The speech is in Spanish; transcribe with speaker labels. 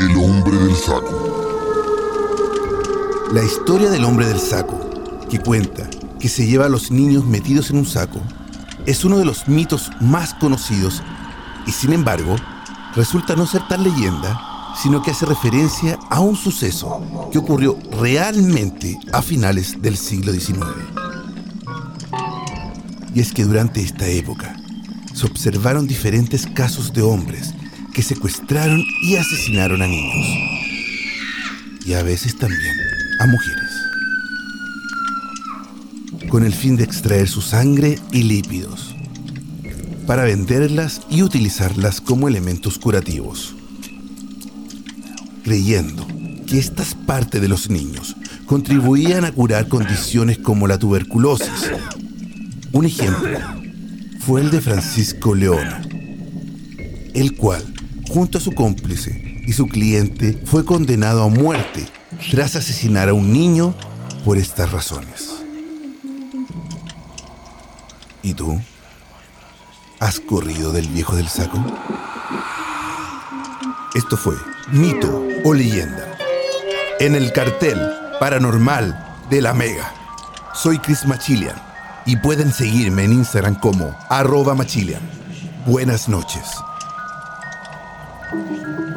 Speaker 1: El hombre del saco.
Speaker 2: La historia del hombre del saco, que cuenta que se lleva a los niños metidos en un saco, es uno de los mitos más conocidos y sin embargo resulta no ser tal leyenda, sino que hace referencia a un suceso que ocurrió realmente a finales del siglo XIX. Y es que durante esta época se observaron diferentes casos de hombres que secuestraron y asesinaron a niños. Y a veces también a mujeres. Con el fin de extraer su sangre y lípidos. Para venderlas y utilizarlas como elementos curativos. Creyendo que estas partes de los niños contribuían a curar condiciones como la tuberculosis. Un ejemplo fue el de Francisco Leona, el cual, junto a su cómplice y su cliente, fue condenado a muerte tras asesinar a un niño por estas razones. ¿Y tú? ¿Has corrido del viejo del saco? Esto fue Mito o Leyenda. En el cartel paranormal de la Mega. Soy Chris Machilian y pueden seguirme en Instagram como arroba Machilian. Buenas noches. Thank you.